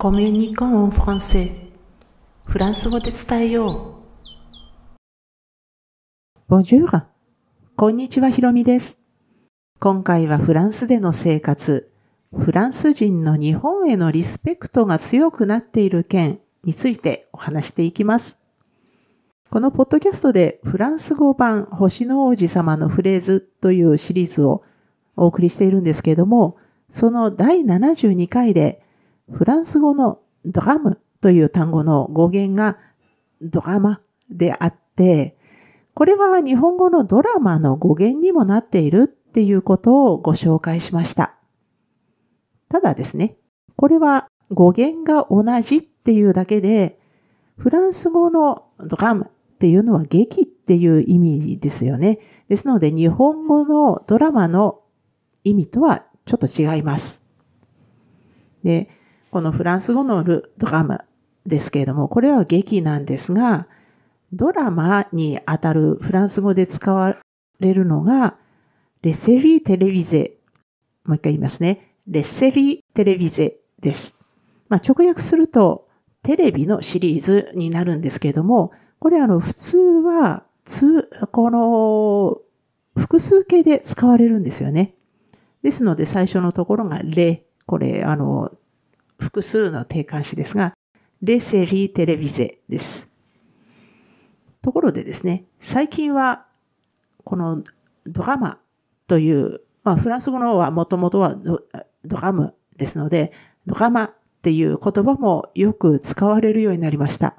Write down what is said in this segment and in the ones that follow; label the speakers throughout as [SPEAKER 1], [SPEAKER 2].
[SPEAKER 1] コミュニコンフランセフランス語で伝えよう。Bonjour! こんにちは、ひろみです。今回はフランスでの生活、フランス人の日本へのリスペクトが強くなっている件についてお話していきます。このポッドキャストでフランス語版星の王子様のフレーズというシリーズをお送りしているんですけれども、その第72回でフランス語のドラムという単語の語源がドラマであって、これは日本語のドラマの語源にもなっているっていうことをご紹介しました。ただですね、これは語源が同じっていうだけで、フランス語のドラムっていうのは劇っていう意味ですよね。ですので日本語のドラマの意味とはちょっと違います。で、このフランス語のルドラムですけれども、これは劇なんですが、ドラマにあたるフランス語で使われるのが、レセリーテレビゼ。もう一回言いますね。レセリーテレビゼです。まあ、直訳すると、テレビのシリーズになるんですけれども、これあの、普通は、この、複数形で使われるんですよね。ですので最初のところがレ、これあの、複数の定冠詞ですが、レセリーテレビゼです。ところでですね、最近はこのドラマという、まあフランス語の方はもともとはドラムですので、ドラマっていう言葉もよく使われるようになりました。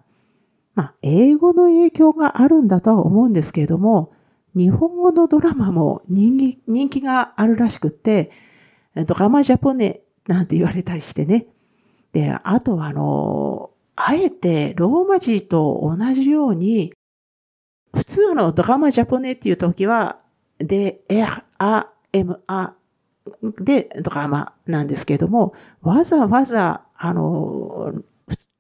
[SPEAKER 1] まあ英語の影響があるんだとは思うんですけれども、日本語のドラマも人気があるらしくって、ドラマジャポネなんて言われたりしてね。で、あとはあの、あえてローマ字と同じように、普通のドラマジャポネっていう時は、で、R, A, M, A でドラマなんですけれども、わざわざあの、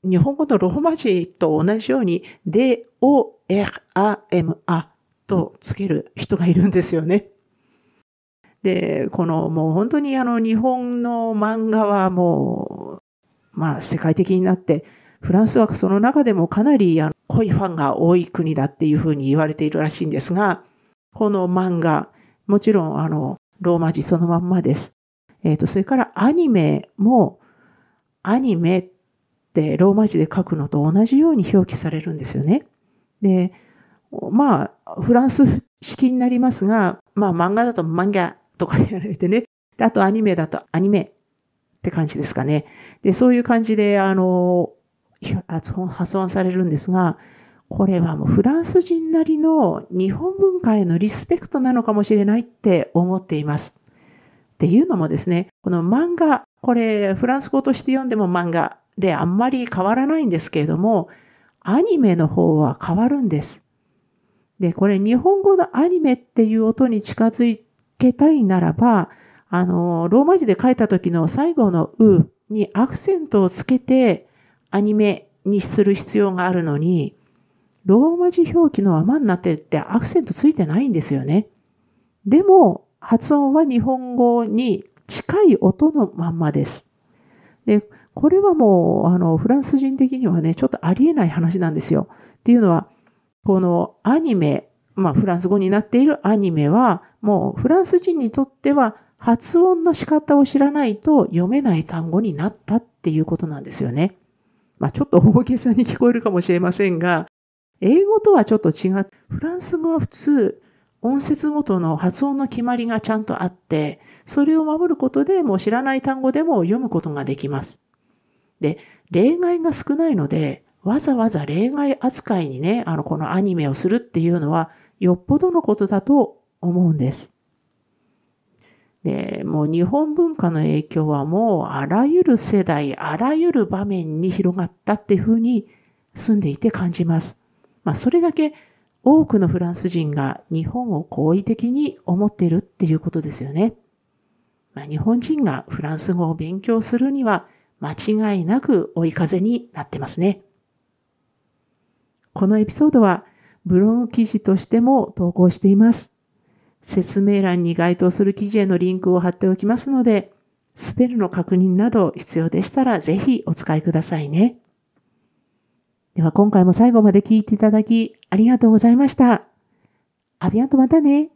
[SPEAKER 1] 日本語のローマ字と同じように、D, O, R, A, M, A とつける人がいるんですよね。で、このもう本当にあの日本の漫画はもう、まあ世界的になって、フランスはその中でもかなりあの濃いファンが多い国だっていうふうに言われているらしいんですが、この漫画、もちろんあの、ローマ字そのまんまです。えっ、ー、と、それからアニメも、アニメってローマ字で書くのと同じように表記されるんですよね。で、まあ、フランス式になりますが、まあ漫画だと漫画とか言われてね。あとアニメだとアニメって感じですかね。で、そういう感じで、あの、発音されるんですが、これはもうフランス人なりの日本文化へのリスペクトなのかもしれないって思っています。っていうのもですね、この漫画、これフランス語として読んでも漫画であんまり変わらないんですけれども、アニメの方は変わるんです。で、これ日本語のアニメっていう音に近づけたいならば、あの、ローマ字で書いた時の最後のうにアクセントをつけてアニメにする必要があるのに、ローマ字表記のままになってってアクセントついてないんですよね。でも、発音は日本語に近い音のまんまです。で、これはもう、あの、フランス人的にはね、ちょっとありえない話なんですよ。っていうのは、このアニメ、まあフランス語になっているアニメは、もうフランス人にとっては発音の仕方を知らないと読めない単語になったっていうことなんですよね。まあちょっと大げさに聞こえるかもしれませんが、英語とはちょっと違う。フランス語は普通、音節ごとの発音の決まりがちゃんとあって、それを守ることでもう知らない単語でも読むことができます。で、例外が少ないので、わざわざ例外扱いにね、あの、このアニメをするっていうのは、よっぽどのことだと思うんです。で、もう日本文化の影響はもうあらゆる世代、あらゆる場面に広がったっていうふうに住んでいて感じます。まあ、それだけ多くのフランス人が日本を好意的に思っているっていうことですよね。まあ、日本人がフランス語を勉強するには間違いなく追い風になってますね。このエピソードはブログ記事としても投稿しています。説明欄に該当する記事へのリンクを貼っておきますので、スペルの確認など必要でしたらぜひお使いくださいね。では今回も最後まで聞いていただきありがとうございました。アビアンとまたね。